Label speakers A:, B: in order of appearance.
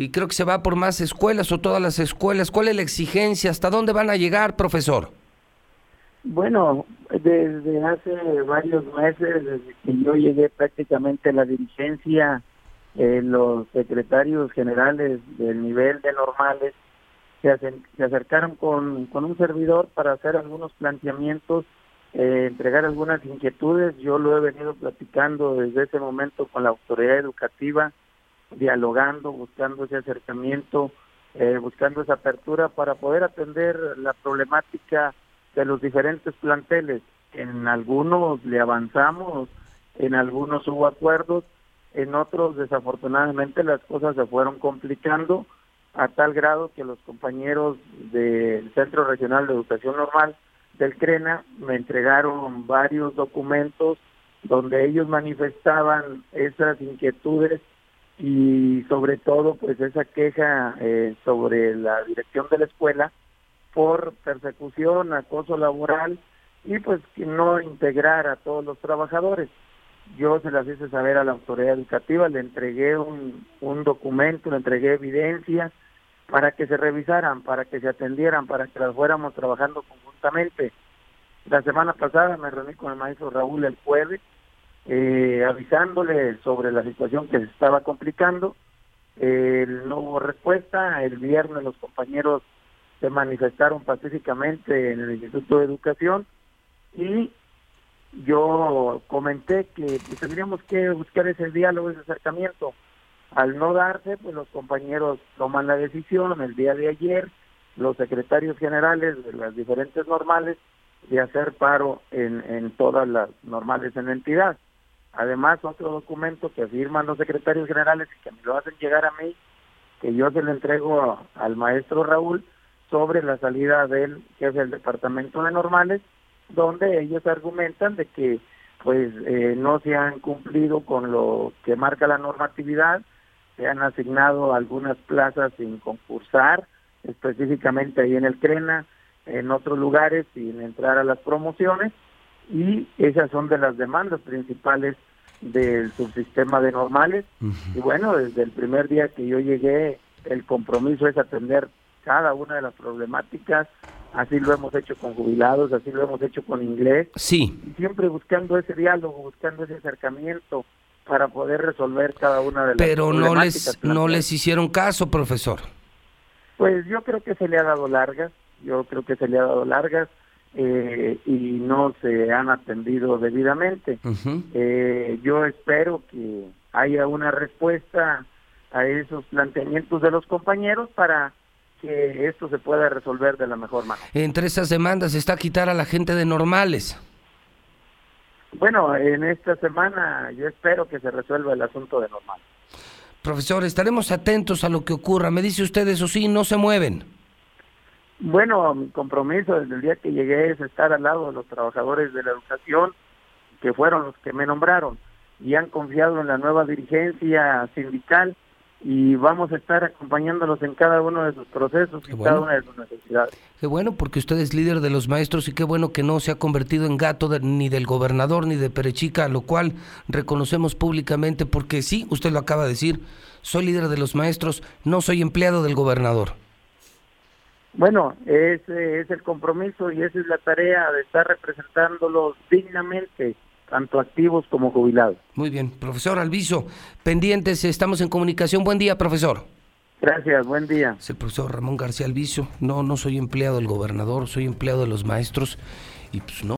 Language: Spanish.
A: y creo que se va por más escuelas o todas las escuelas. ¿Cuál es la exigencia? ¿Hasta dónde van a llegar, profesor?
B: Bueno, desde hace varios meses, desde que yo llegué prácticamente a la dirigencia, eh, los secretarios generales del nivel de normales se, acercaron con, con, un servidor para hacer algunos planteamientos, eh, entregar algunas inquietudes. Yo lo he venido platicando desde ese momento con la autoridad educativa, dialogando, buscando ese acercamiento, eh, buscando esa apertura para poder atender la problemática de los diferentes planteles. En algunos le avanzamos, en algunos hubo acuerdos, en otros desafortunadamente las cosas se fueron complicando a tal grado que los compañeros del Centro Regional de Educación Normal del CRENA me entregaron varios documentos donde ellos manifestaban esas inquietudes y sobre todo pues esa queja eh, sobre la dirección de la escuela por persecución, acoso laboral y pues que no integrar a todos los trabajadores. Yo se las hice saber a la autoridad educativa, le entregué un, un documento, le entregué evidencias para que se revisaran, para que se atendieran, para que las fuéramos trabajando conjuntamente. La semana pasada me reuní con el maestro Raúl el jueves eh, avisándole sobre la situación que se estaba complicando. Eh, no hubo respuesta. El viernes los compañeros se manifestaron pacíficamente en el Instituto de Educación y yo comenté que pues, tendríamos que buscar ese diálogo, ese acercamiento. Al no darse, pues los compañeros toman la decisión el día de ayer, los secretarios generales de las diferentes normales, de hacer paro en, en todas las normales en la entidad. Además, otro documento que firman los secretarios generales y que me lo hacen llegar a mí, que yo se lo entrego al maestro Raúl sobre la salida del jefe del departamento de normales, donde ellos argumentan de que pues eh, no se han cumplido con lo que marca la normatividad, se han asignado algunas plazas sin concursar, específicamente ahí en el CRENA, en otros lugares sin entrar a las promociones, y esas son de las demandas principales del subsistema de normales. Y bueno, desde el primer día que yo llegué, el compromiso es atender cada una de las problemáticas. Así lo hemos hecho con jubilados, así lo hemos hecho con inglés.
A: Sí.
B: Y siempre buscando ese diálogo, buscando ese acercamiento para poder resolver cada una de las
A: Pero no les no les hicieron caso, profesor.
B: Pues yo creo que se le ha dado largas, yo creo que se le ha dado largas eh, y no se han atendido debidamente. eh, yo espero que haya una respuesta a esos planteamientos de los compañeros para que esto se pueda resolver de la mejor manera.
A: Entre esas demandas está quitar a la gente de normales.
B: Bueno, en esta semana yo espero que se resuelva el asunto de normal.
A: Profesor, estaremos atentos a lo que ocurra. Me dice usted, eso sí, no se mueven.
B: Bueno, mi compromiso desde el día que llegué es estar al lado de los trabajadores de la educación, que fueron los que me nombraron y han confiado en la nueva dirigencia sindical y vamos a estar acompañándolos en cada uno de sus procesos y cada una de sus necesidades.
A: Qué bueno, porque usted es líder de los maestros y qué bueno que no se ha convertido en gato ni del gobernador ni de Perechica, lo cual reconocemos públicamente porque sí, usted lo acaba de decir, soy líder de los maestros, no soy empleado del gobernador.
B: Bueno, ese es el compromiso y esa es la tarea de estar representándolos dignamente tanto activos como jubilados.
A: Muy bien, profesor Alviso, pendientes, estamos en comunicación. Buen día, profesor.
B: Gracias, buen día.
A: Es el profesor Ramón García Alviso. No, no soy empleado del gobernador, soy empleado de los maestros y pues no.